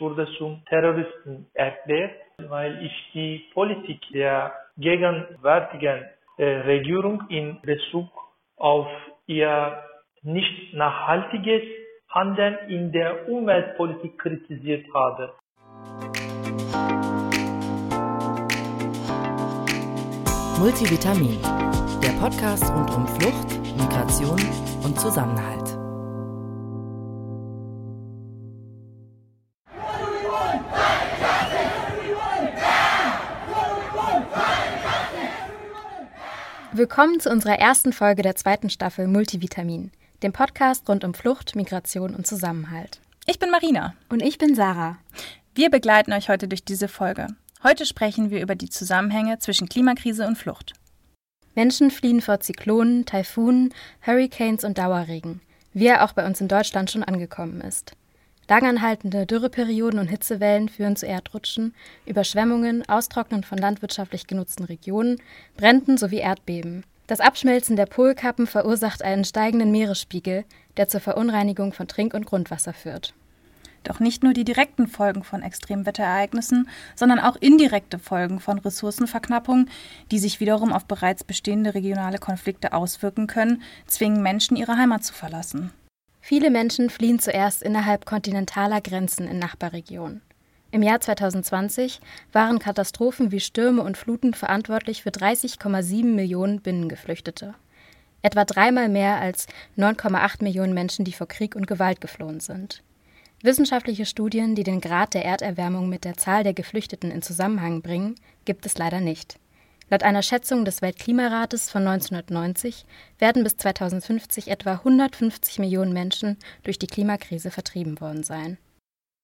wurde zum Terroristen erklärt, weil ich die Politik der gegenwärtigen äh, Regierung in Bezug auf ihr nicht nachhaltiges Handeln in der Umweltpolitik kritisiert habe. Multivitamin, der Podcast rund um Flucht, Migration und Zusammenhalt. Willkommen zu unserer ersten Folge der zweiten Staffel Multivitamin, dem Podcast rund um Flucht, Migration und Zusammenhalt. Ich bin Marina. Und ich bin Sarah. Wir begleiten euch heute durch diese Folge. Heute sprechen wir über die Zusammenhänge zwischen Klimakrise und Flucht. Menschen fliehen vor Zyklonen, Taifunen, Hurricanes und Dauerregen, wie er auch bei uns in Deutschland schon angekommen ist. Langanhaltende Dürreperioden und Hitzewellen führen zu Erdrutschen, Überschwemmungen, Austrocknen von landwirtschaftlich genutzten Regionen, Bränden sowie Erdbeben. Das Abschmelzen der Polkappen verursacht einen steigenden Meeresspiegel, der zur Verunreinigung von Trink- und Grundwasser führt. Doch nicht nur die direkten Folgen von Extremwetterereignissen, sondern auch indirekte Folgen von Ressourcenverknappung, die sich wiederum auf bereits bestehende regionale Konflikte auswirken können, zwingen Menschen ihre Heimat zu verlassen. Viele Menschen fliehen zuerst innerhalb kontinentaler Grenzen in Nachbarregionen. Im Jahr 2020 waren Katastrophen wie Stürme und Fluten verantwortlich für 30,7 Millionen Binnengeflüchtete. Etwa dreimal mehr als 9,8 Millionen Menschen, die vor Krieg und Gewalt geflohen sind. Wissenschaftliche Studien, die den Grad der Erderwärmung mit der Zahl der Geflüchteten in Zusammenhang bringen, gibt es leider nicht. Laut einer Schätzung des Weltklimarates von 1990 werden bis 2050 etwa 150 Millionen Menschen durch die Klimakrise vertrieben worden sein.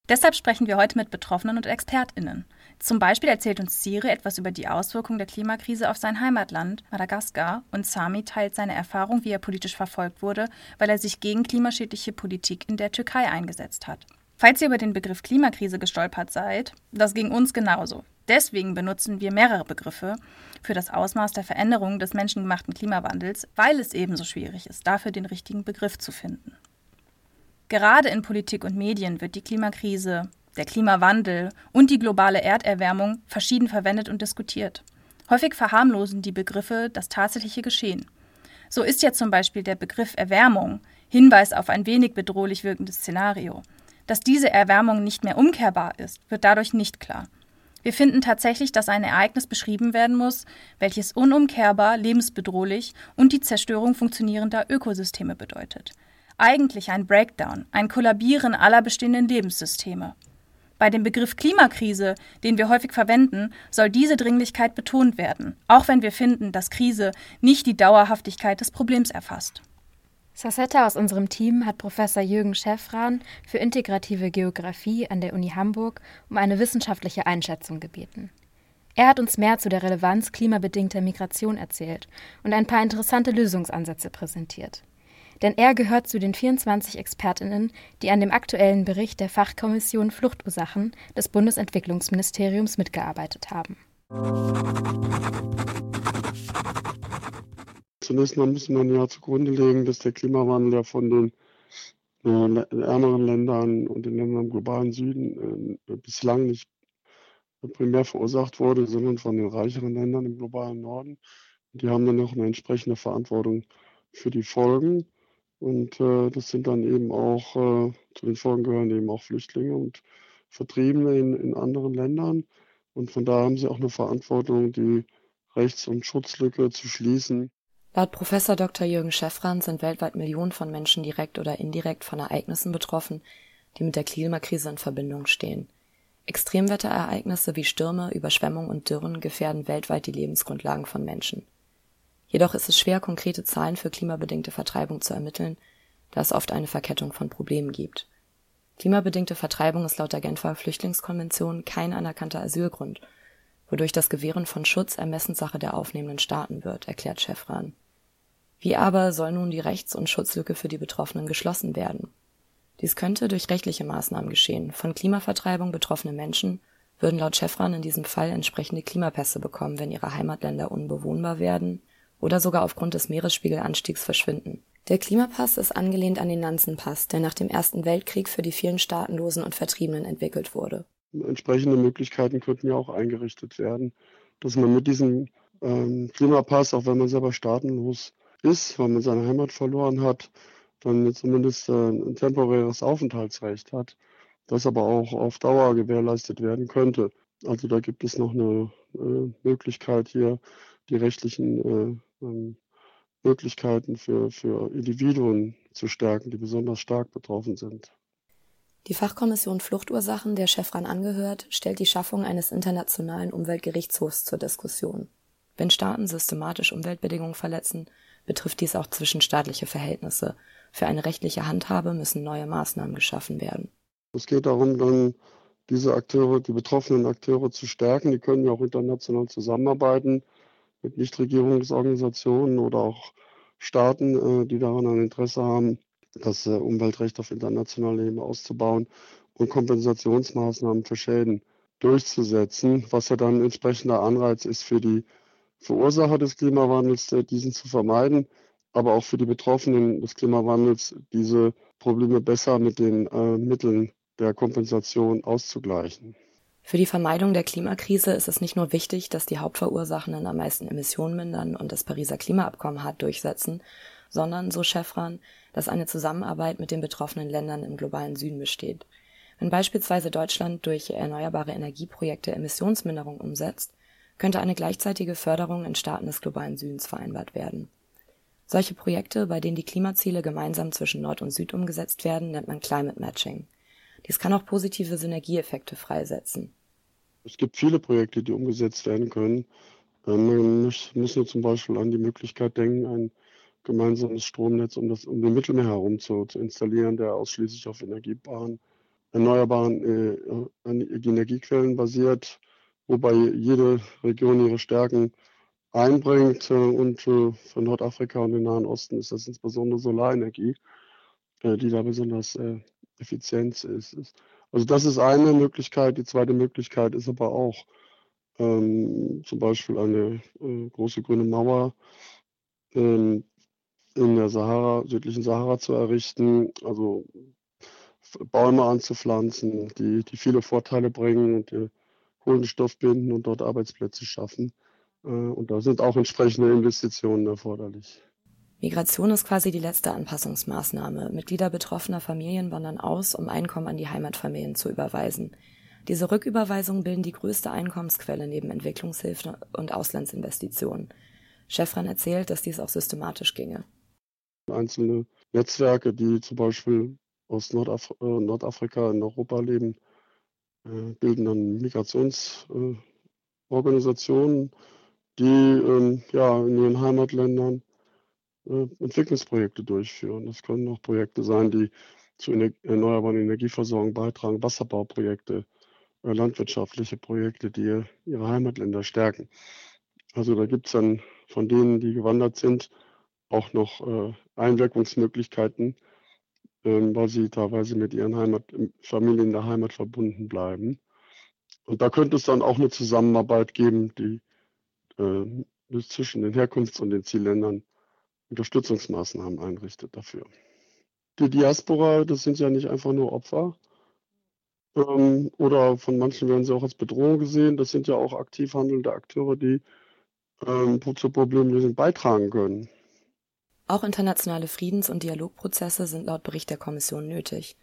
Deshalb sprechen wir heute mit Betroffenen und ExpertInnen. Zum Beispiel erzählt uns Siri etwas über die Auswirkungen der Klimakrise auf sein Heimatland, Madagaskar, und Sami teilt seine Erfahrung, wie er politisch verfolgt wurde, weil er sich gegen klimaschädliche Politik in der Türkei eingesetzt hat. Falls ihr über den Begriff Klimakrise gestolpert seid, das ging uns genauso. Deswegen benutzen wir mehrere Begriffe für das Ausmaß der Veränderung des menschengemachten Klimawandels, weil es ebenso schwierig ist, dafür den richtigen Begriff zu finden. Gerade in Politik und Medien wird die Klimakrise, der Klimawandel und die globale Erderwärmung verschieden verwendet und diskutiert. Häufig verharmlosen die Begriffe das tatsächliche Geschehen. So ist ja zum Beispiel der Begriff Erwärmung Hinweis auf ein wenig bedrohlich wirkendes Szenario. Dass diese Erwärmung nicht mehr umkehrbar ist, wird dadurch nicht klar. Wir finden tatsächlich, dass ein Ereignis beschrieben werden muss, welches unumkehrbar, lebensbedrohlich und die Zerstörung funktionierender Ökosysteme bedeutet. Eigentlich ein Breakdown, ein Kollabieren aller bestehenden Lebenssysteme. Bei dem Begriff Klimakrise, den wir häufig verwenden, soll diese Dringlichkeit betont werden, auch wenn wir finden, dass Krise nicht die Dauerhaftigkeit des Problems erfasst. Sassetta aus unserem Team hat Professor Jürgen Schäffran für integrative Geographie an der Uni Hamburg um eine wissenschaftliche Einschätzung gebeten. Er hat uns mehr zu der Relevanz klimabedingter Migration erzählt und ein paar interessante Lösungsansätze präsentiert. Denn er gehört zu den 24 Expertinnen, die an dem aktuellen Bericht der Fachkommission Fluchtursachen des Bundesentwicklungsministeriums mitgearbeitet haben. Zunächst mal muss man ja zugrunde legen, dass der Klimawandel ja von den äh, ärmeren Ländern und den Ländern im globalen Süden äh, bislang nicht primär verursacht wurde, sondern von den reicheren Ländern im globalen Norden. Die haben dann auch eine entsprechende Verantwortung für die Folgen. Und äh, das sind dann eben auch, äh, zu den Folgen gehören eben auch Flüchtlinge und Vertriebene in, in anderen Ländern. Und von daher haben sie auch eine Verantwortung, die Rechts- und Schutzlücke zu schließen. Laut Professor Dr. Jürgen Schäffran sind weltweit Millionen von Menschen direkt oder indirekt von Ereignissen betroffen, die mit der Klimakrise in Verbindung stehen. Extremwetterereignisse wie Stürme, Überschwemmungen und Dürren gefährden weltweit die Lebensgrundlagen von Menschen. Jedoch ist es schwer, konkrete Zahlen für klimabedingte Vertreibung zu ermitteln, da es oft eine Verkettung von Problemen gibt. Klimabedingte Vertreibung ist laut der Genfer Flüchtlingskonvention kein anerkannter Asylgrund, wodurch das Gewähren von Schutz Ermessenssache der aufnehmenden Staaten wird, erklärt Schäffran. Wie aber soll nun die Rechts- und Schutzlücke für die Betroffenen geschlossen werden? Dies könnte durch rechtliche Maßnahmen geschehen. Von Klimavertreibung betroffene Menschen würden laut Chevron in diesem Fall entsprechende Klimapässe bekommen, wenn ihre Heimatländer unbewohnbar werden oder sogar aufgrund des Meeresspiegelanstiegs verschwinden. Der Klimapass ist angelehnt an den Nansen-Pass, der nach dem Ersten Weltkrieg für die vielen Staatenlosen und Vertriebenen entwickelt wurde. Entsprechende Möglichkeiten könnten ja auch eingerichtet werden, dass man mit diesem ähm, Klimapass, auch wenn man selber staatenlos ist, weil man seine Heimat verloren hat, dann zumindest äh, ein temporäres Aufenthaltsrecht hat, das aber auch auf Dauer gewährleistet werden könnte. Also da gibt es noch eine äh, Möglichkeit hier, die rechtlichen äh, ähm, Möglichkeiten für, für Individuen zu stärken, die besonders stark betroffen sind. Die Fachkommission Fluchtursachen, der Chefran angehört, stellt die Schaffung eines internationalen Umweltgerichtshofs zur Diskussion. Wenn Staaten systematisch Umweltbedingungen verletzen, betrifft dies auch zwischenstaatliche Verhältnisse. Für eine rechtliche Handhabe müssen neue Maßnahmen geschaffen werden. Es geht darum, dann diese Akteure, die betroffenen Akteure zu stärken. Die können ja auch international zusammenarbeiten mit Nichtregierungsorganisationen oder auch Staaten, äh, die daran ein Interesse haben, das äh, Umweltrecht auf internationaler Ebene auszubauen und Kompensationsmaßnahmen für Schäden durchzusetzen, was ja dann entsprechender Anreiz ist für die Verursacher des Klimawandels, äh, diesen zu vermeiden, aber auch für die Betroffenen des Klimawandels, diese Probleme besser mit den äh, Mitteln der Kompensation auszugleichen. Für die Vermeidung der Klimakrise ist es nicht nur wichtig, dass die Hauptverursachenden am meisten Emissionen mindern und das Pariser Klimaabkommen hart durchsetzen, sondern, so Chefran, dass eine Zusammenarbeit mit den betroffenen Ländern im globalen Süden besteht. Wenn beispielsweise Deutschland durch erneuerbare Energieprojekte Emissionsminderung umsetzt, könnte eine gleichzeitige Förderung in Staaten des globalen Südens vereinbart werden. Solche Projekte, bei denen die Klimaziele gemeinsam zwischen Nord und Süd umgesetzt werden, nennt man Climate Matching. Dies kann auch positive Synergieeffekte freisetzen. Es gibt viele Projekte, die umgesetzt werden können. Ähm, man nur zum Beispiel an die Möglichkeit denken, ein gemeinsames Stromnetz um, das, um den Mittelmeer herum zu, zu installieren, der ausschließlich auf erneuerbaren, erneuerbaren äh, Energiequellen basiert, wobei jede Region ihre Stärken einbringt. Äh, und äh, für Nordafrika und den Nahen Osten ist das insbesondere Solarenergie, äh, die da besonders effizient ist. Also das ist eine Möglichkeit. Die zweite Möglichkeit ist aber auch ähm, zum Beispiel eine äh, große grüne Mauer ähm, in der Sahara, südlichen Sahara zu errichten, also Bäume anzupflanzen, die, die viele Vorteile bringen und die Kohlenstoff binden und dort Arbeitsplätze schaffen. Äh, und da sind auch entsprechende Investitionen erforderlich. Migration ist quasi die letzte Anpassungsmaßnahme. Mitglieder betroffener Familien wandern aus, um Einkommen an die Heimatfamilien zu überweisen. Diese Rücküberweisungen bilden die größte Einkommensquelle neben Entwicklungshilfe und Auslandsinvestitionen. Chefran erzählt, dass dies auch systematisch ginge. Einzelne Netzwerke, die zum Beispiel aus Nordaf äh, Nordafrika in Europa leben, bilden dann Migrationsorganisationen, äh, die ähm, ja, in ihren Heimatländern äh, Entwicklungsprojekte durchführen. Das können auch Projekte sein, die Ener erneuerbaren Energieversorgung beitragen, Wasserbauprojekte, äh, landwirtschaftliche Projekte, die ihre Heimatländer stärken. Also da gibt es dann von denen, die gewandert sind, auch noch äh, Einwirkungsmöglichkeiten, weil sie teilweise mit ihren Heimat, Familien in der Heimat verbunden bleiben. Und da könnte es dann auch eine Zusammenarbeit geben, die zwischen den Herkunfts- und den Zielländern Unterstützungsmaßnahmen einrichtet dafür. Die Diaspora, das sind ja nicht einfach nur Opfer. Ähm, oder von manchen werden sie auch als Bedrohung gesehen. Das sind ja auch aktiv handelnde Akteure, die ähm, zur Problemlösung beitragen können. Auch internationale Friedens- und Dialogprozesse sind laut Bericht der Kommission nötig.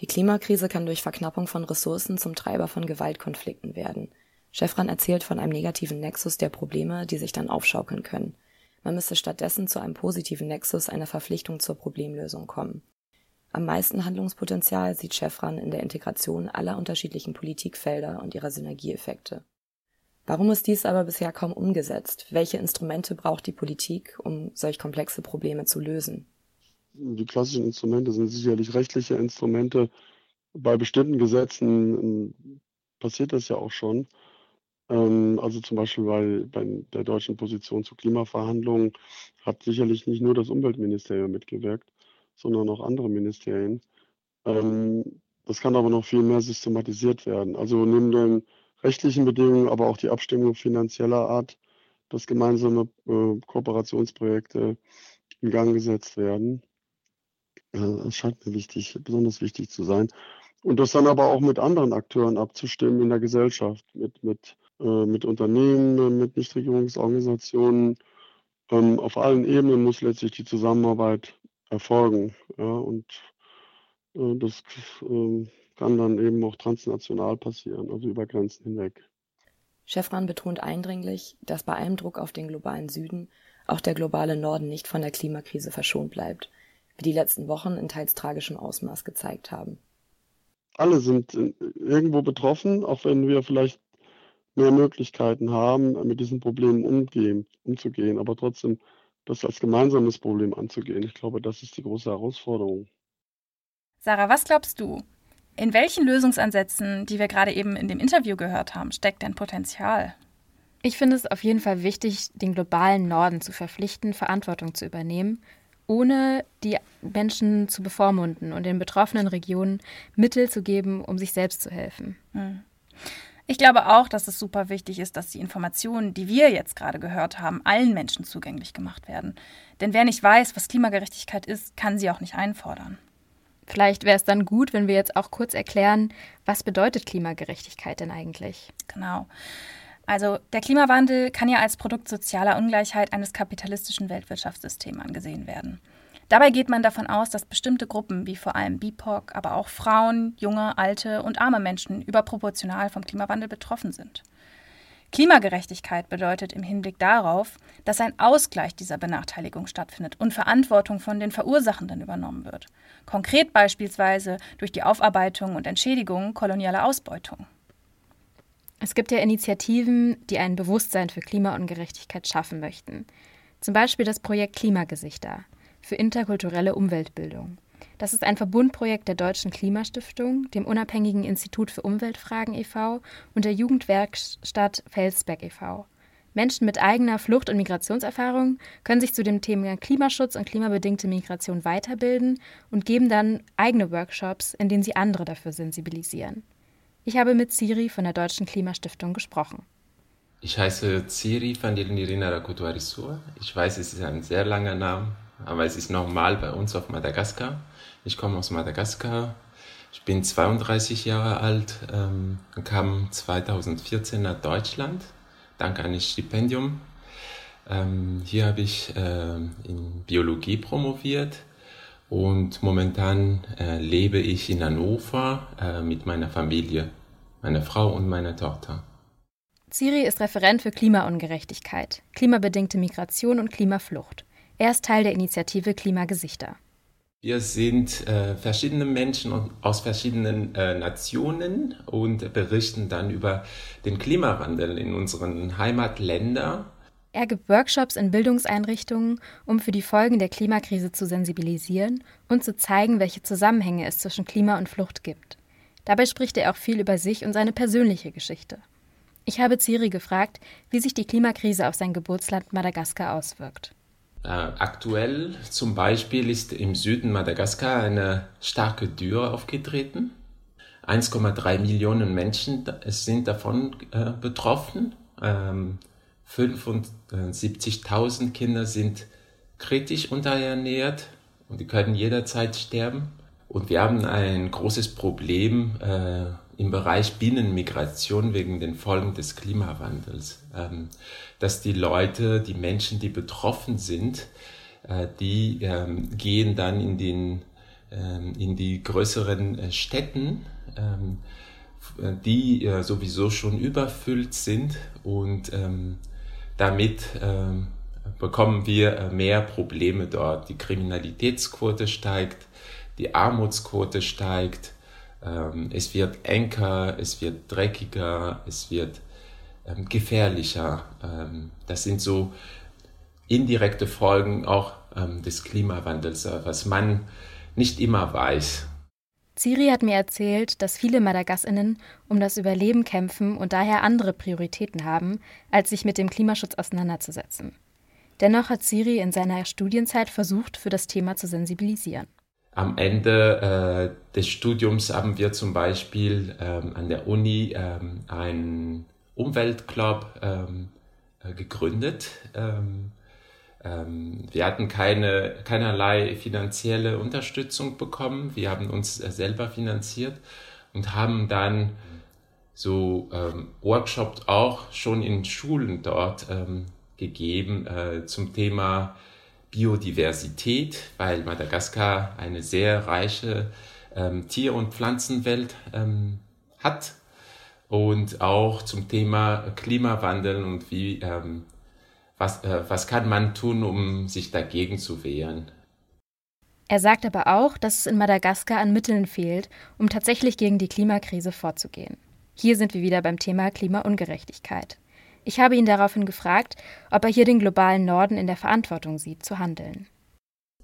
Die Klimakrise kann durch Verknappung von Ressourcen zum Treiber von Gewaltkonflikten werden. Chefran erzählt von einem negativen Nexus der Probleme, die sich dann aufschaukeln können. Man müsse stattdessen zu einem positiven Nexus einer Verpflichtung zur Problemlösung kommen. Am meisten Handlungspotenzial sieht Chefran in der Integration aller unterschiedlichen Politikfelder und ihrer Synergieeffekte. Warum ist dies aber bisher kaum umgesetzt? Welche Instrumente braucht die Politik, um solch komplexe Probleme zu lösen? Die klassischen Instrumente sind sicherlich rechtliche Instrumente. Bei bestimmten Gesetzen ähm, passiert das ja auch schon. Ähm, also zum Beispiel bei, bei der deutschen Position zu Klimaverhandlungen hat sicherlich nicht nur das Umweltministerium mitgewirkt, sondern auch andere Ministerien. Ähm, das kann aber noch viel mehr systematisiert werden. Also neben den rechtlichen Bedingungen, aber auch die Abstimmung finanzieller Art, dass gemeinsame äh, Kooperationsprojekte in Gang gesetzt werden. Das scheint mir wichtig, besonders wichtig zu sein. Und das dann aber auch mit anderen Akteuren abzustimmen in der Gesellschaft, mit, mit, äh, mit Unternehmen, mit Nichtregierungsorganisationen. Ähm, auf allen Ebenen muss letztlich die Zusammenarbeit erfolgen. Ja, und äh, das äh, kann dann eben auch transnational passieren, also über Grenzen hinweg. Chefran betont eindringlich, dass bei allem Druck auf den globalen Süden auch der globale Norden nicht von der Klimakrise verschont bleibt, wie die letzten Wochen in teils tragischem Ausmaß gezeigt haben. Alle sind irgendwo betroffen, auch wenn wir vielleicht mehr Möglichkeiten haben, mit diesen Problemen umgehen, umzugehen, aber trotzdem das als gemeinsames Problem anzugehen. Ich glaube, das ist die große Herausforderung. Sarah, was glaubst du? In welchen Lösungsansätzen, die wir gerade eben in dem Interview gehört haben, steckt denn Potenzial? Ich finde es auf jeden Fall wichtig, den globalen Norden zu verpflichten, Verantwortung zu übernehmen, ohne die Menschen zu bevormunden und den betroffenen Regionen Mittel zu geben, um sich selbst zu helfen. Hm. Ich glaube auch, dass es super wichtig ist, dass die Informationen, die wir jetzt gerade gehört haben, allen Menschen zugänglich gemacht werden. Denn wer nicht weiß, was Klimagerechtigkeit ist, kann sie auch nicht einfordern. Vielleicht wäre es dann gut, wenn wir jetzt auch kurz erklären, was bedeutet Klimagerechtigkeit denn eigentlich? Genau. Also der Klimawandel kann ja als Produkt sozialer Ungleichheit eines kapitalistischen Weltwirtschaftssystems angesehen werden. Dabei geht man davon aus, dass bestimmte Gruppen wie vor allem BIPOC, aber auch Frauen, junge, alte und arme Menschen überproportional vom Klimawandel betroffen sind. Klimagerechtigkeit bedeutet im Hinblick darauf, dass ein Ausgleich dieser Benachteiligung stattfindet und Verantwortung von den Verursachenden übernommen wird. Konkret beispielsweise durch die Aufarbeitung und Entschädigung kolonialer Ausbeutung. Es gibt ja Initiativen, die ein Bewusstsein für Klimaungerechtigkeit schaffen möchten. Zum Beispiel das Projekt Klimagesichter für interkulturelle Umweltbildung. Das ist ein Verbundprojekt der Deutschen Klimastiftung, dem unabhängigen Institut für Umweltfragen e.V. und der Jugendwerkstatt Felsberg e.V. Menschen mit eigener Flucht- und Migrationserfahrung können sich zu dem Thema Klimaschutz und klimabedingte Migration weiterbilden und geben dann eigene Workshops, in denen sie andere dafür sensibilisieren. Ich habe mit Ciri von der Deutschen Klimastiftung gesprochen. Ich heiße Ciri Fandilinirina Rakutuarisua. Ich weiß, es ist ein sehr langer Name, aber es ist normal bei uns auf Madagaskar. Ich komme aus Madagaskar. Ich bin 32 Jahre alt ähm, und kam 2014 nach Deutschland dank eines Stipendium. Ähm, hier habe ich äh, in Biologie promoviert und momentan äh, lebe ich in Hannover äh, mit meiner Familie, meiner Frau und meiner Tochter. Ciri ist Referent für Klimaungerechtigkeit, klimabedingte Migration und Klimaflucht. Er ist Teil der Initiative Klimagesichter. Wir sind äh, verschiedene Menschen aus verschiedenen äh, Nationen und berichten dann über den Klimawandel in unseren Heimatländern. Er gibt Workshops in Bildungseinrichtungen, um für die Folgen der Klimakrise zu sensibilisieren und zu zeigen, welche Zusammenhänge es zwischen Klima und Flucht gibt. Dabei spricht er auch viel über sich und seine persönliche Geschichte. Ich habe Ciri gefragt, wie sich die Klimakrise auf sein Geburtsland Madagaskar auswirkt. Äh, aktuell zum Beispiel ist im Süden Madagaskar eine starke Dürre aufgetreten. 1,3 Millionen Menschen sind davon äh, betroffen. Ähm, 75.000 Kinder sind kritisch unterernährt und die können jederzeit sterben. Und wir haben ein großes Problem äh, im Bereich Binnenmigration wegen den Folgen des Klimawandels. Ähm, dass die Leute, die Menschen, die betroffen sind, äh, die ähm, gehen dann in, den, ähm, in die größeren äh, Städten, ähm, die äh, sowieso schon überfüllt sind und damit bekommen wir äh, mehr Probleme dort. Die Kriminalitätsquote steigt, die Armutsquote steigt, ähm, es wird enger, es wird dreckiger, es wird ähm, gefährlicher. Ähm, das sind so indirekte Folgen auch ähm, des Klimawandels, äh, was man nicht immer weiß. Ciri hat mir erzählt, dass viele Madagassinnen um das Überleben kämpfen und daher andere Prioritäten haben, als sich mit dem Klimaschutz auseinanderzusetzen. Dennoch hat Ciri in seiner Studienzeit versucht, für das Thema zu sensibilisieren. Am Ende äh, des Studiums haben wir zum Beispiel ähm, an der Uni ähm, einen Umweltclub ähm, äh, gegründet, ähm, Ähm, wir hatten keine, keinerlei finanzielle Unterstützung bekommen. Wir haben uns äh, selber finanziert und haben dann so ähm, Workshops auch schon in Schulen dort ähm, gegeben äh, zum Thema Biodiversität, weil Madagaskar eine sehr reiche ähm, Tier- und Pflanzenwelt ähm, hat und auch zum Thema Klimawandel und wie ähm, was, äh, was kann man tun, um sich dagegen zu wehren. Er sagt aber auch, dass es in Madagaskar an Mitteln fehlt, um tatsächlich gegen die Klimakrise vorzugehen. Hier sind wir wieder beim Thema Klimaungerechtigkeit. Ich habe ihn daraufhin gefragt, ob er hier den globalen Norden in der Verantwortung sieht, zu handeln.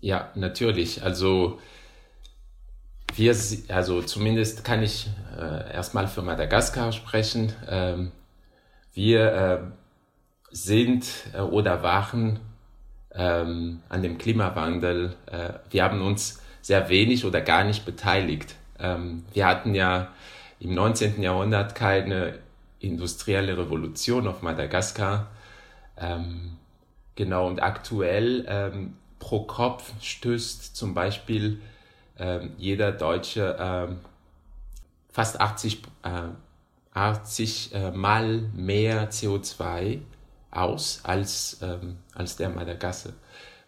Ja, natürlich. Also wir, also zumindest kann ich äh, erstmal für Madagaskar sprechen. Ähm, wir äh, sind äh, oder waren ähm, an dem Klimawandel, äh, wir haben uns sehr wenig oder gar nicht beteiligt. Ähm, wir hatten ja im 19. Jahrhundert keine industrielle Revolution auf Madagaskar. Ähm, genau, und aktuell ähm, pro Kopf stößt zum Beispiel ähm, jeder Deutsche ähm, fast 80, äh, 80 äh, Mal mehr CO2 aus als, ähm, als der Madagasse.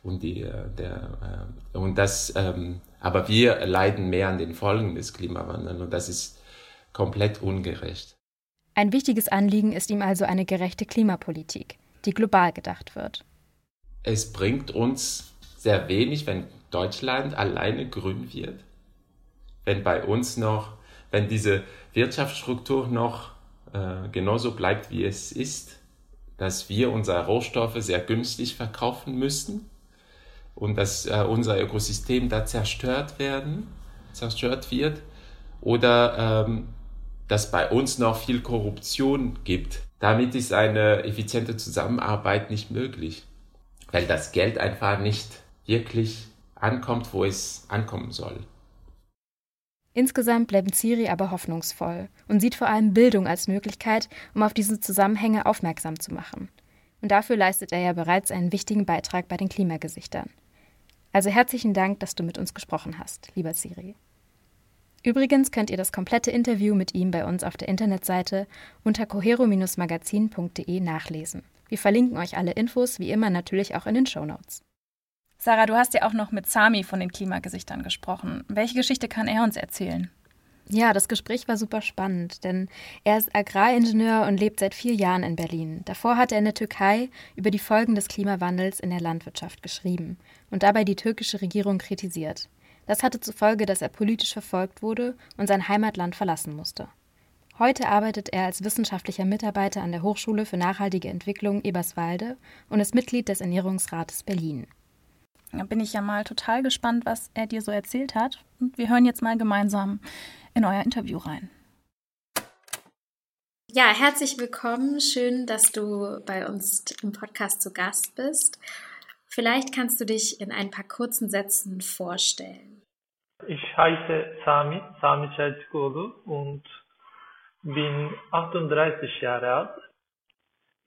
Und, die, äh, der, äh, und das, ähm, aber wir leiden mehr an den Folgen des Klimawandels und das ist komplett ungerecht. Ein wichtiges Anliegen ist ihm also eine gerechte Klimapolitik, die global gedacht wird. Es bringt uns sehr wenig, wenn Deutschland alleine grün wird, wenn bei uns noch, wenn diese Wirtschaftsstruktur noch äh, genauso bleibt, wie es ist, dass wir unsere Rohstoffe sehr günstig verkaufen müssen und dass äh, unser Ökosystem da zerstört werden, zerstört wird, oder ähm, dass bei uns noch viel Korruption gibt. Damit ist eine effiziente Zusammenarbeit nicht möglich, weil das Geld einfach nicht wirklich ankommt, wo es ankommen soll. Insgesamt bleibt Siri aber hoffnungsvoll und sieht vor allem Bildung als Möglichkeit, um auf diese Zusammenhänge aufmerksam zu machen. Und dafür leistet er ja bereits einen wichtigen Beitrag bei den Klimagesichtern. Also herzlichen Dank, dass du mit uns gesprochen hast, lieber Siri. Übrigens könnt ihr das komplette Interview mit ihm bei uns auf der Internetseite unter cohero-magazin.de nachlesen. Wir verlinken euch alle Infos wie immer natürlich auch in den Show Notes. Sarah, du hast ja auch noch mit Sami von den Klimagesichtern gesprochen. Welche Geschichte kann er uns erzählen? Ja, das Gespräch war super spannend, denn er ist Agraringenieur und lebt seit vier Jahren in Berlin. Davor hat er in der Türkei über die Folgen des Klimawandels in der Landwirtschaft geschrieben und dabei die türkische Regierung kritisiert. Das hatte zur Folge, dass er politisch verfolgt wurde und sein Heimatland verlassen musste. Heute arbeitet er als wissenschaftlicher Mitarbeiter an der Hochschule für nachhaltige Entwicklung Eberswalde und ist Mitglied des Ernährungsrates Berlin. Da bin ich ja mal total gespannt, was er dir so erzählt hat. Und wir hören jetzt mal gemeinsam in euer Interview rein. Ja, herzlich willkommen. Schön, dass du bei uns im Podcast zu Gast bist. Vielleicht kannst du dich in ein paar kurzen Sätzen vorstellen. Ich heiße Sami, Sami Selçukoglu und bin 38 Jahre alt.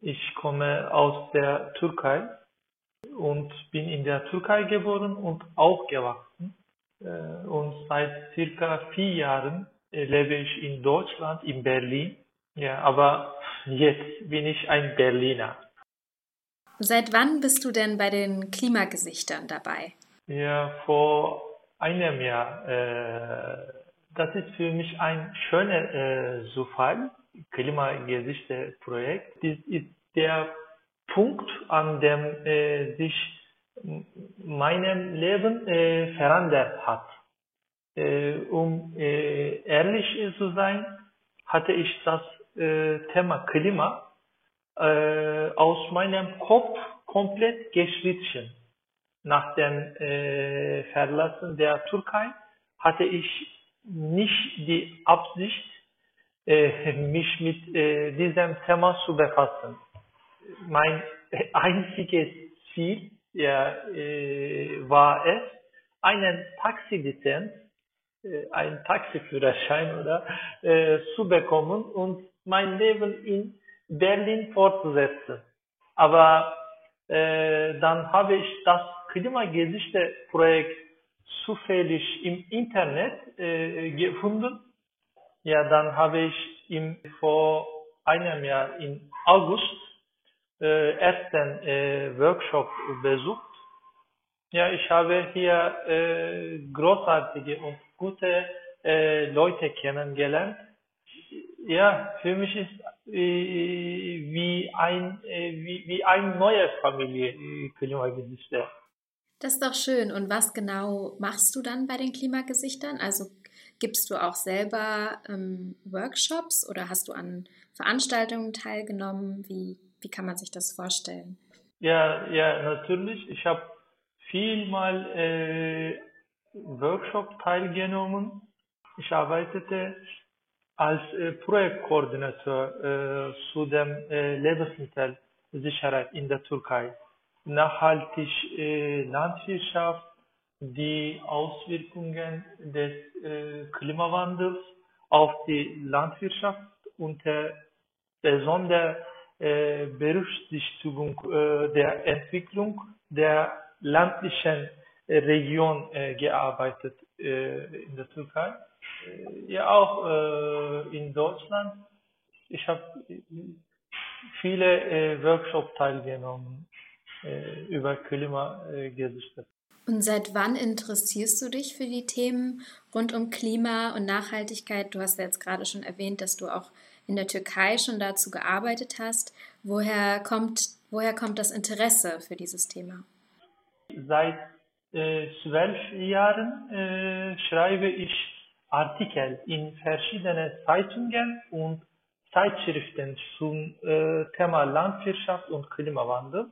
Ich komme aus der Türkei und bin in der Türkei geboren und aufgewachsen. Äh, und seit circa vier Jahren lebe ich in Deutschland, in Berlin. Ja, aber jetzt bin ich ein Berliner. Seit wann bist du denn bei den Klimagesichtern dabei? Ja, vor einem Jahr. Äh, das ist für mich ein schöner äh, Zufall, Klimagesichter-Projekt. Das ist der Punkt, an dem äh, sich mein Leben äh, verändert hat. Äh, um äh, ehrlich zu sein, hatte ich das äh, Thema Klima äh, aus meinem Kopf komplett gestrichen. Nach dem äh, Verlassen der Türkei hatte ich nicht die Absicht, mich mit diesem Thema zu befassen mein einziges Ziel ja, äh, war es, einen Taxilizenz, äh, einen Taxiführerschein oder äh, zu bekommen und mein Leben in Berlin fortzusetzen. Aber Äh, dann habe ich das Klimagesichte-Projekt zufällig im Internet äh, gefunden. Ja, dann habe ich im, vor einem Jahr im August äh, ersten äh, Workshop besucht. Ja, ich habe hier äh, großartige und gute äh, Leute kennengelernt. Ja, für mich ist wie ein wie, wie eine neue Familie äh, Klimagesichter. Das ist doch schön. Und was genau machst du dann bei den Klimagesichtern? Also gibst du auch selber ähm, Workshops oder hast du an Veranstaltungen teilgenommen? Wie, wie kann man sich das vorstellen? Ja, ja, natürlich. Ich habe viel mal äh, Workshop teilgenommen. Ich arbeitete als äh, Projektkoordinator äh, zu dem äh, Lebensmittelsicherheit in der Türkei. Nachhaltig äh, Landwirtschaft, die Auswirkungen des äh, Klimawandels auf die Landwirtschaft unter besonderer äh, Berücksichtigung äh, der Entwicklung der ländlichen äh, Region äh, gearbeitet äh, in der Türkei. ja, auch in Deutschland. Ich habe viele Workshops teilgenommen über Klimagesichter. Und seit wann interessierst du dich für die Themen rund um Klima und Nachhaltigkeit? Du hast ja jetzt gerade schon erwähnt, dass du auch in der Türkei schon dazu gearbeitet hast. Woher kommt, woher kommt das Interesse für dieses Thema? Seit äh, zwölf Jahren äh, schreibe ich Artikel in verschiedenen Zeitungen und Zeitschriften zum äh, Thema Landwirtschaft und Klimawandel.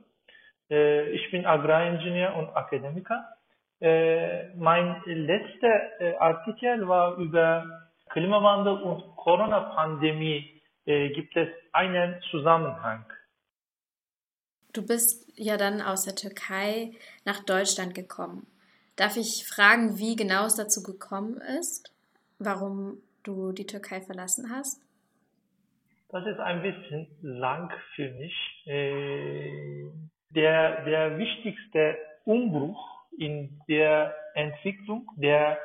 Äh, ich bin Agraringenieur und Akademiker. Äh, mein letzter äh, Artikel war über Klimawandel und Corona-Pandemie. gibt es einen Zusammenhang? Du bist ja dann aus der Türkei nach Deutschland gekommen. Darf ich fragen, wie genau es dazu gekommen ist? Warum du die Türkei verlassen hast? Das ist ein bisschen lang für mich. Der, der wichtigste Umbruch in der Entwicklung der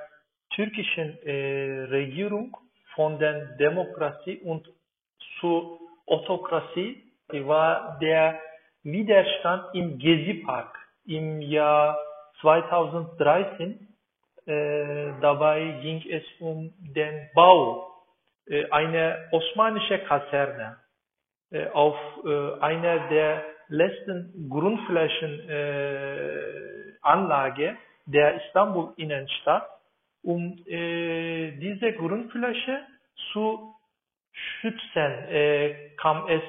türkischen äh, Regierung von der Demokratie und zur Autokratie war der Widerstand im Gezi-Park im Jahr 2013. Äh, dabei ging es um den Bau äh, einer osmanischen Kaserne äh, auf äh, einer der letzten Grundflächenanlage äh, der Istanbul Innenstadt, um äh, diese Grundfläche zu schützen, äh, kam es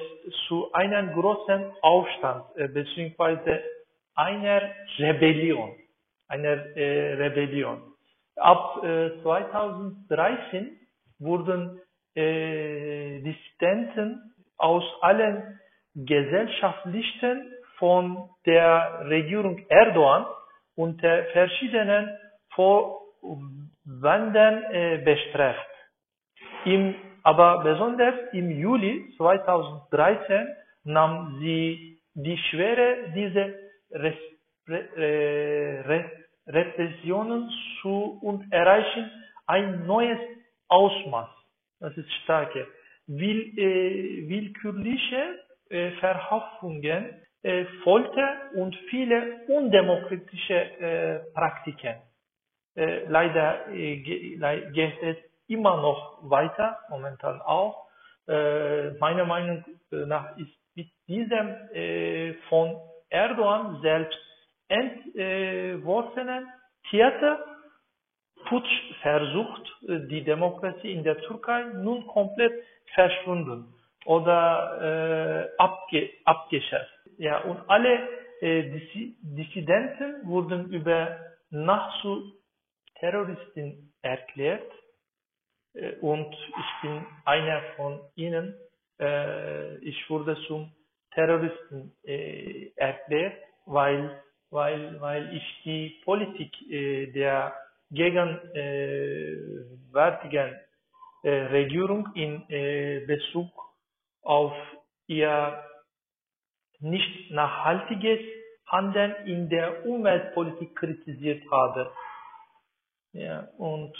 zu einem großen Aufstand bzw. einer Rebellion, einer Rebellion. Ab äh, 2013 wurden äh, Dissidenten aus allen Gesellschaftlichen von der Regierung Erdogan unter verschiedenen Vorwänden äh, bestraft. Im aber besonders im Juli 2013 nahm sie die Schwere dieser Repressionen zu und erreichen ein neues Ausmaß. Das ist starke. Will, äh, willkürliche Verhaftungen, äh, Folter und viele undemokratische äh, Praktiken. Äh, leider äh, geht es immer noch weiter, momentan auch. Äh, meiner Meinung nach ist mit diesem äh, von Erdogan selbst entworfenen Theater Putschversuch, die Demokratie in der Türkei nun komplett verschwunden oder äh, abge, abgeschafft. Ja, und alle äh, Dissidenten wurden über Nacht Terroristen erklärt äh, und ich bin einer von ihnen. Äh, ich wurde zum Terroristen äh, erklärt, weil, weil, weil ich die Politik der gegenwärtigen Regierung in Bezug auf ihr nicht nachhaltiges Handeln in der Umweltpolitik kritisiert habe. Ja, und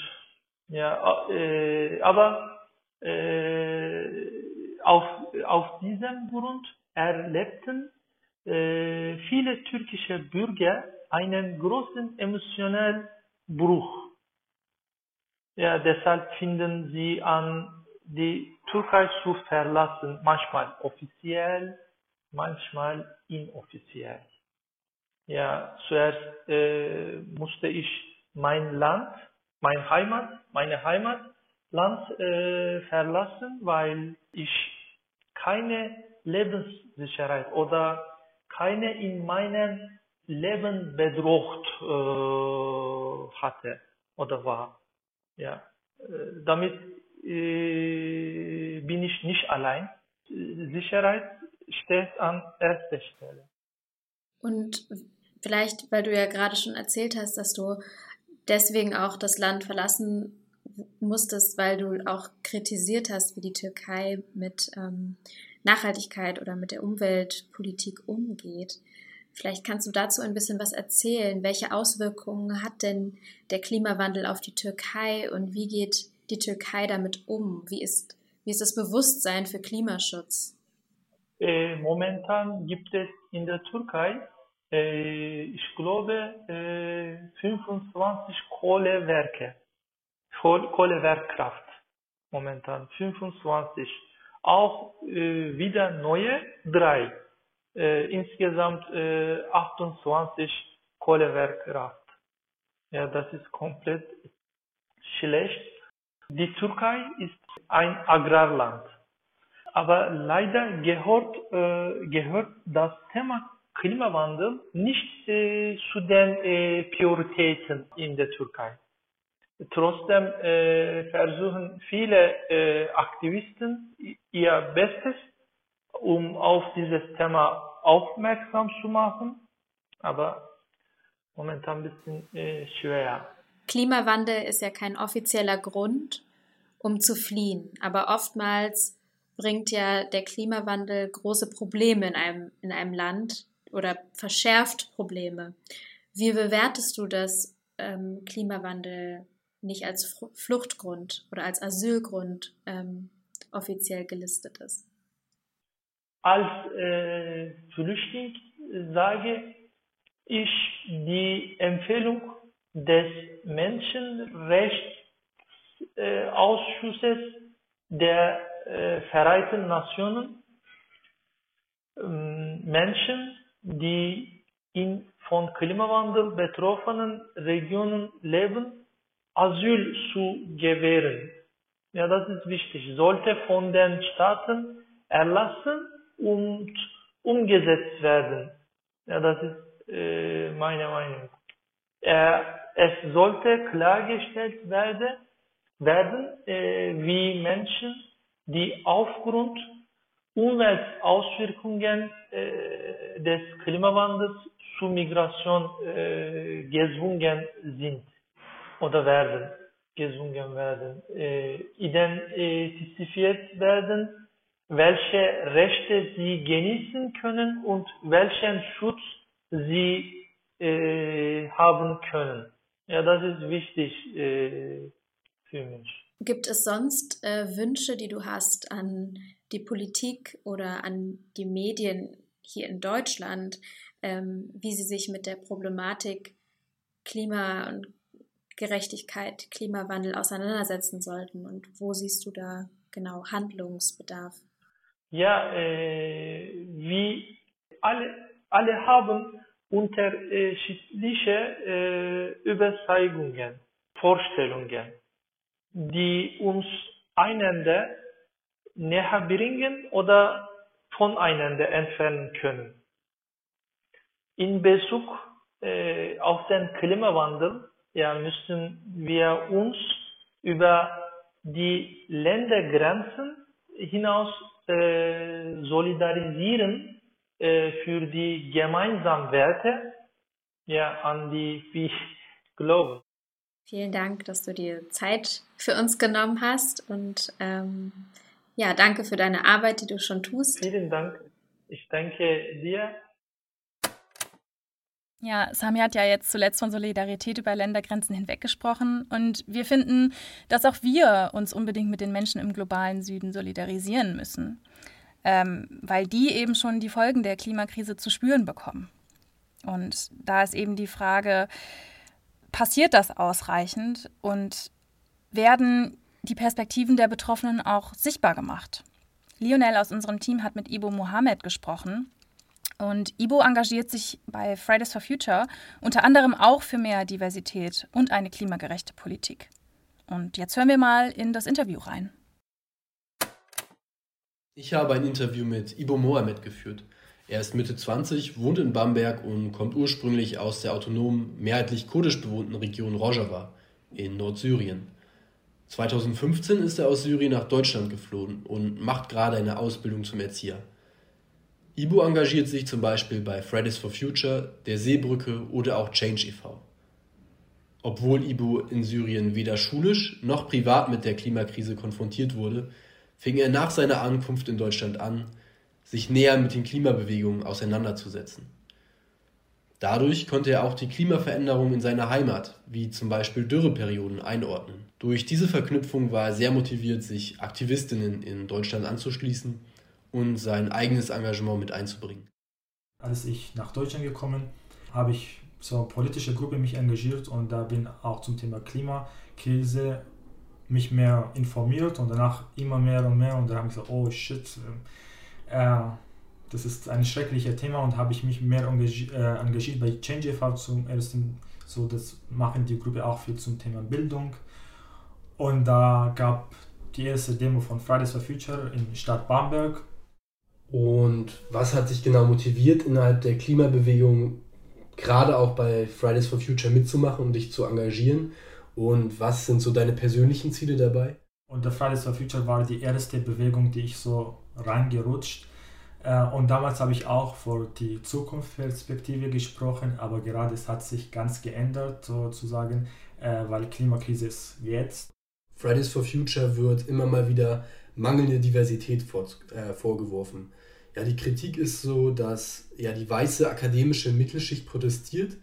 ja, äh, aber äh, auf, auf diesem Grund erlebten äh, viele türkische Bürger einen großen emotionalen Bruch. Ja, deshalb finden sie an, die Türkei zu verlassen, manchmal offiziell, manchmal inoffiziell. Ja, zuerst äh, musste ich mein Land, mein Heimat, meine Heimatland äh, verlassen, weil ich keine Lebenssicherheit oder keine in meinem Leben bedroht äh, hatte oder war. Ja, äh, damit äh, bin ich nicht allein. Sicherheit steht an erster Stelle. Und vielleicht, weil du ja gerade schon erzählt hast, dass du deswegen auch das Land verlassen musstest, weil du auch kritisiert hast, wie die Türkei mit ähm, Nachhaltigkeit oder mit der Umweltpolitik umgeht. Vielleicht kannst du dazu ein bisschen was erzählen. Welche Auswirkungen hat denn der Klimawandel auf die Türkei und wie geht die Türkei damit um? Wie ist, wie ist das Bewusstsein für Klimaschutz? Äh, momentan gibt es in der Türkei, äh, ich glaube, äh, 25 Kohlewerke, Kohlewerkkraft momentan, 25. Auch äh, wieder neue, drei. Äh, insgesamt 28 äh, Kohlewerkkraft. Ja, das ist komplett schlecht. Die Türkei ist ein Agrarland. Aber leider gehört, äh, gehört das Thema Klimawandel nicht äh, zu den äh, Prioritäten in der Türkei. Trotzdem äh, versuchen viele äh, Aktivisten ihr Bestes, um auf dieses Thema aufmerksam zu machen, aber momentan ein bisschen äh, schwer. Klimawandel ist ja kein offizieller Grund, um zu fliehen, aber oftmals bringt ja der Klimawandel große Probleme in einem, in einem Land oder verschärft Probleme. Wie bewertest du das ähm, Klimawandel nicht als Fluchtgrund oder als Asylgrund ähm, offiziell gelistet ist? Als äh, Flüchtling sage ich die Empfehlung des Menschenrechtsausschusses äh, der äh, Vereinten Nationen ähm, Menschen, die in von Klimawandel betroffenen Regionen leben, Asyl zu gewähren. Ja, das ist wichtig. Sollte von den Staaten erlassen und umgesetzt werden. Ja, das ist äh, meine Meinung. Äh, es sollte klargestellt werden, werden äh, wie Menschen, die aufgrund Umweltauswirkungen äh, des Klimawandels zu Migration äh, gezwungen sind oder werden, gezwungen werden, identifiziert werden, welche Rechte sie genießen können und welchen Schutz sie haben können. Ja, das ist wichtig äh, für mich. Gibt es sonst äh, Wünsche, die du hast an die Politik oder an die Medien hier in Deutschland, ähm, wie sie sich mit der Problematik Klima und Gerechtigkeit, Klimawandel auseinandersetzen sollten und wo siehst du da genau Handlungsbedarf? Ja, äh, wie alle, alle haben unterschiedliche äh, Überzeugungen, Vorstellungen, die uns einander näher bringen oder voneinander entfernen können. In Bezug äh, auf den Klimawandel ja, müssen wir uns über die Ländergrenzen hinaus äh, solidarisieren äh, für die gemeinsamen Werte, ja, an die wir glauben. Vielen Dank, dass du dir Zeit für uns genommen hast und ähm, ja, danke für deine Arbeit, die du schon tust. Vielen Dank. Ich danke dir. Ja, Sami hat ja jetzt zuletzt von Solidarität über Ländergrenzen hinweg gesprochen und wir finden, dass auch wir uns unbedingt mit den Menschen im globalen Süden solidarisieren müssen, ähm, weil die eben schon die Folgen der Klimakrise zu spüren bekommen. Und da ist eben die Frage, passiert das ausreichend und werden die Perspektiven der Betroffenen auch sichtbar gemacht? Lionel aus unserem Team hat mit Ibo Mohammed gesprochen und Ibo engagiert sich bei Fridays for Future unter anderem auch für mehr Diversität und eine klimagerechte Politik. Und jetzt hören wir mal in das Interview rein. Ich habe ein Interview mit Ibo Mohamed geführt. Er ist Mitte 20, wohnt in Bamberg und kommt ursprünglich aus der autonomen, mehrheitlich kurdisch bewohnten Region Rojava in Nordsyrien. 2015 ist er aus Syrien nach Deutschland geflohen und macht gerade eine Ausbildung zum Erzieher. Ibo engagiert sich zum Beispiel bei Fridays for Future, der Seebrücke oder auch Change e.V. Obwohl Ibo in Syrien weder schulisch noch privat mit der Klimakrise konfrontiert wurde, fing er nach seiner Ankunft in Deutschland an, sich näher mit den Klimabewegungen auseinanderzusetzen. Dadurch konnte er auch die Klimaveränderungen in seiner Heimat, wie zum Beispiel Dürreperioden, einordnen. Durch diese Verknüpfung war er sehr motiviert, sich Aktivistinnen in Deutschland anzuschließen und sein eigenes Engagement mit einzubringen. Als ich nach Deutschland gekommen, habe ich so eine politische Gruppe mich engagiert und da bin auch zum Thema Klimakrise mich mehr informiert und danach immer mehr und mehr und dann habe ich gesagt, oh shit, äh, das ist ein schreckliches Thema und habe ich mich mehr engagiert, äh, engagiert bei Change e.V. zum ersten, so das machen die Gruppe auch viel zum Thema Bildung und da gab die erste Demo von Fridays for Future in Stadt Bamberg und was hat dich genau motiviert, innerhalb der Klimabewegung gerade auch bei Fridays for Future mitzumachen und dich zu engagieren? Und was sind so deine persönlichen Ziele dabei? Und der Fridays for Future war die erste Bewegung, die ich so reingerutscht. Äh, und damals habe ich auch vor die Zukunftsperspektive gesprochen, aber gerade es hat sich ganz geändert, sozusagen, äh, weil Klimakrise ist jetzt. Fridays for Future wird immer mal wieder mangelnde Diversität vor, äh, vorgeworfen. Ja, die Kritik ist so, dass ja die weiße akademische Mittelschicht protestiert,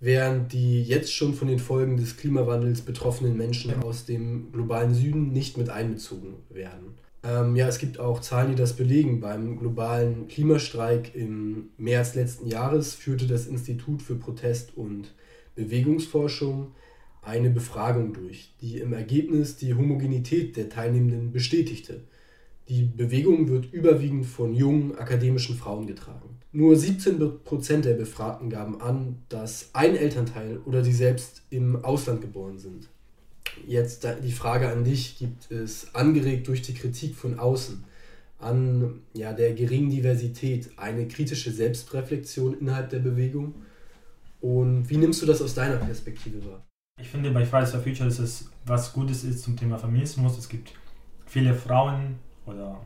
während die jetzt schon von den Folgen des Klimawandels betroffenen Menschen aus dem globalen Süden nicht mit einbezogen werden. Ähm, ja, es gibt auch Zahlen, die das belegen. Beim globalen Klimastreik im März letzten Jahres führte das Institut für Protest- und Bewegungsforschung eine Befragung durch, die im Ergebnis die Homogenität der Teilnehmenden bestätigte. Die Bewegung wird überwiegend von jungen akademischen Frauen getragen. Nur 17% der Befragten gaben an, dass ein Elternteil oder sie selbst im Ausland geboren sind. Jetzt die Frage an dich, gibt es angeregt durch die Kritik von außen an ja, der geringen Diversität eine kritische Selbstreflexion innerhalb der Bewegung? Und wie nimmst du das aus deiner Perspektive wahr? Ich finde bei Fridays for Future ist es was Gutes ist zum Thema Feminismus. Es gibt viele Frauen, oder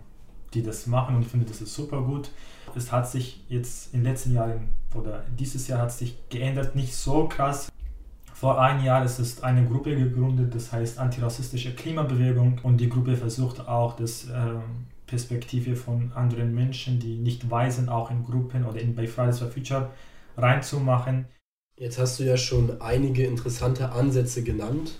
die das machen und ich finde, das ist super gut. Es hat sich jetzt in den letzten Jahren oder dieses Jahr hat sich geändert, nicht so krass. Vor einem Jahr ist es eine Gruppe gegründet, das heißt Antirassistische Klimabewegung und die Gruppe versucht auch das äh, Perspektive von anderen Menschen, die nicht weiß sind, auch in Gruppen oder bei Fridays for Future reinzumachen. Jetzt hast du ja schon einige interessante Ansätze genannt.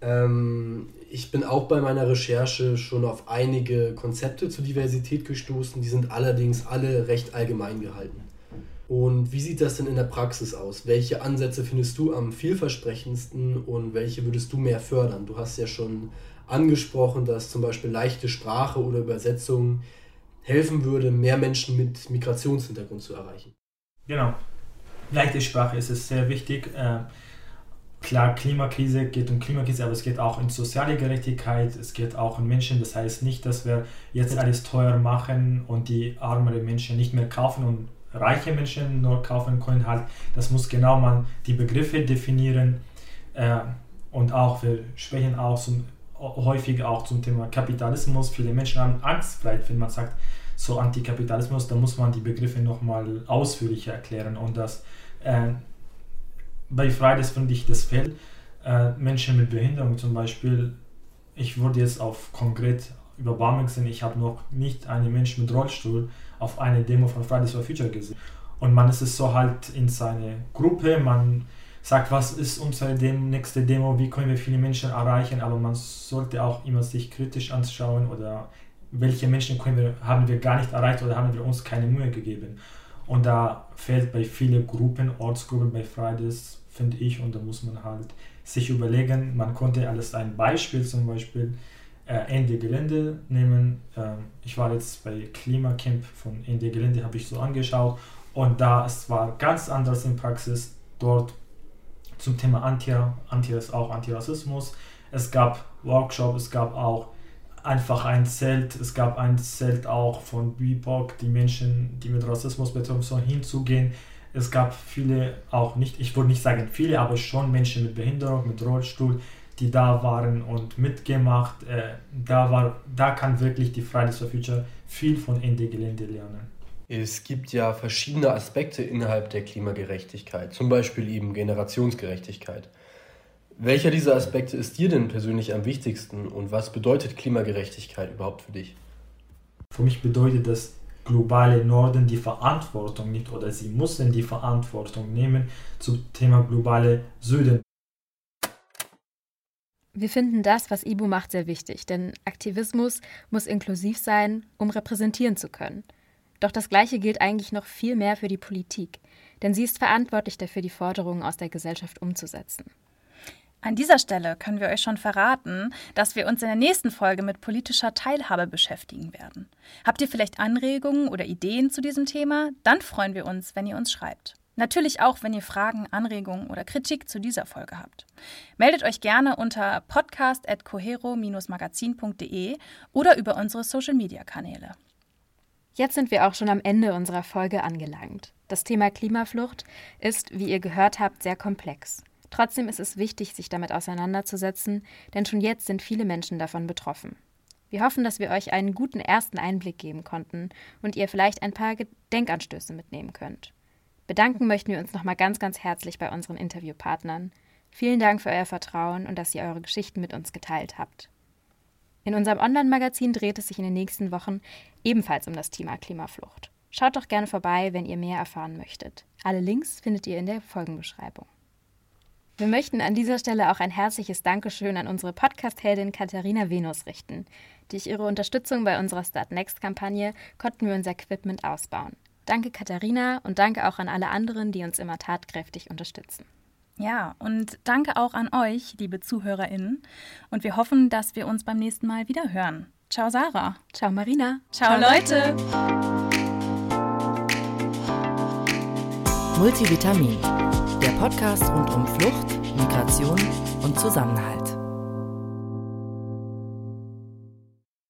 Ähm, ich bin auch bei meiner Recherche schon auf einige Konzepte zur Diversität gestoßen, die sind allerdings alle recht allgemein gehalten. Und wie sieht das denn in der Praxis aus? Welche Ansätze findest du am vielversprechendsten und welche würdest du mehr fördern? Du hast ja schon angesprochen, dass zum Beispiel leichte Sprache oder Übersetzung helfen würde, mehr Menschen mit Migrationshintergrund zu erreichen. Genau. Leichte Sprache ist es sehr wichtig. Klar, Klimakrise geht um Klimakrise, aber es geht auch um soziale Gerechtigkeit, es geht auch um Menschen. Das heißt nicht, dass wir jetzt alles teuer machen und die armeren Menschen nicht mehr kaufen und reiche Menschen nur kaufen können. Halt, das muss genau man die Begriffe definieren äh, und auch wir sprechen auch zum, häufig auch zum Thema Kapitalismus. Viele Menschen haben Angst, vielleicht wenn man sagt so Antikapitalismus, da muss man die Begriffe nochmal ausführlicher erklären und das äh, bei Fridays finde ich das fehlt. Äh, Menschen mit Behinderung zum Beispiel, ich würde jetzt auf konkret überwältigend sind. Ich habe noch nicht einen Menschen mit Rollstuhl auf eine Demo von Fridays for Future gesehen. Und man ist es so halt in seine Gruppe, man sagt, was ist unsere Dem nächste Demo, wie können wir viele Menschen erreichen, aber man sollte auch immer sich kritisch anschauen oder welche Menschen können wir, haben wir gar nicht erreicht oder haben wir uns keine Mühe gegeben. Und da fehlt bei vielen Gruppen, Ortsgruppen bei Fridays, finde ich, und da muss man halt sich überlegen, man konnte alles ein Beispiel zum Beispiel äh, Ende Gelände nehmen. Ähm, ich war jetzt bei Klimacamp von Ende Gelände, habe ich so angeschaut und da es war ganz anders in Praxis. Dort zum Thema Anti, Anti auch Antirassismus. Es gab Workshops, es gab auch einfach ein Zelt, es gab ein Zelt auch von BIPOC, die Menschen, die mit Rassismus betroffen sind, hinzugehen. Es gab viele, auch nicht, ich würde nicht sagen viele, aber schon Menschen mit Behinderung, mit Rollstuhl, die da waren und mitgemacht. Äh, da, war, da kann wirklich die Fridays for Future viel von Ende Gelände lernen. Es gibt ja verschiedene Aspekte innerhalb der Klimagerechtigkeit, zum Beispiel eben Generationsgerechtigkeit. Welcher dieser Aspekte ist dir denn persönlich am wichtigsten und was bedeutet Klimagerechtigkeit überhaupt für dich? Für mich bedeutet das globale Norden die Verantwortung nicht oder sie müssen die Verantwortung nehmen zum Thema globale Süden. Wir finden das, was IBU macht, sehr wichtig, denn Aktivismus muss inklusiv sein, um repräsentieren zu können. Doch das Gleiche gilt eigentlich noch viel mehr für die Politik, denn sie ist verantwortlich dafür, die Forderungen aus der Gesellschaft umzusetzen. An dieser Stelle können wir euch schon verraten, dass wir uns in der nächsten Folge mit politischer Teilhabe beschäftigen werden. Habt ihr vielleicht Anregungen oder Ideen zu diesem Thema? Dann freuen wir uns, wenn ihr uns schreibt. Natürlich auch, wenn ihr Fragen, Anregungen oder Kritik zu dieser Folge habt. Meldet euch gerne unter podcast.cohero-magazin.de oder über unsere Social-Media-Kanäle. Jetzt sind wir auch schon am Ende unserer Folge angelangt. Das Thema Klimaflucht ist, wie ihr gehört habt, sehr komplex. Trotzdem ist es wichtig, sich damit auseinanderzusetzen, denn schon jetzt sind viele Menschen davon betroffen. Wir hoffen, dass wir euch einen guten ersten Einblick geben konnten und ihr vielleicht ein paar Denkanstöße mitnehmen könnt. Bedanken möchten wir uns nochmal ganz, ganz herzlich bei unseren Interviewpartnern. Vielen Dank für euer Vertrauen und dass ihr eure Geschichten mit uns geteilt habt. In unserem Online-Magazin dreht es sich in den nächsten Wochen ebenfalls um das Thema Klimaflucht. Schaut doch gerne vorbei, wenn ihr mehr erfahren möchtet. Alle Links findet ihr in der Folgenbeschreibung. Wir möchten an dieser Stelle auch ein herzliches Dankeschön an unsere Podcast-Heldin Katharina Venus richten. Durch ihre Unterstützung bei unserer Start Next-Kampagne konnten wir unser Equipment ausbauen. Danke Katharina und danke auch an alle anderen, die uns immer tatkräftig unterstützen. Ja, und danke auch an euch, liebe ZuhörerInnen. Und wir hoffen, dass wir uns beim nächsten Mal wieder hören. Ciao, Sarah. Ciao, Marina. Ciao, Ciao Leute. Multivitamin, der Podcast rund um Flucht, Migration und Zusammenhalt.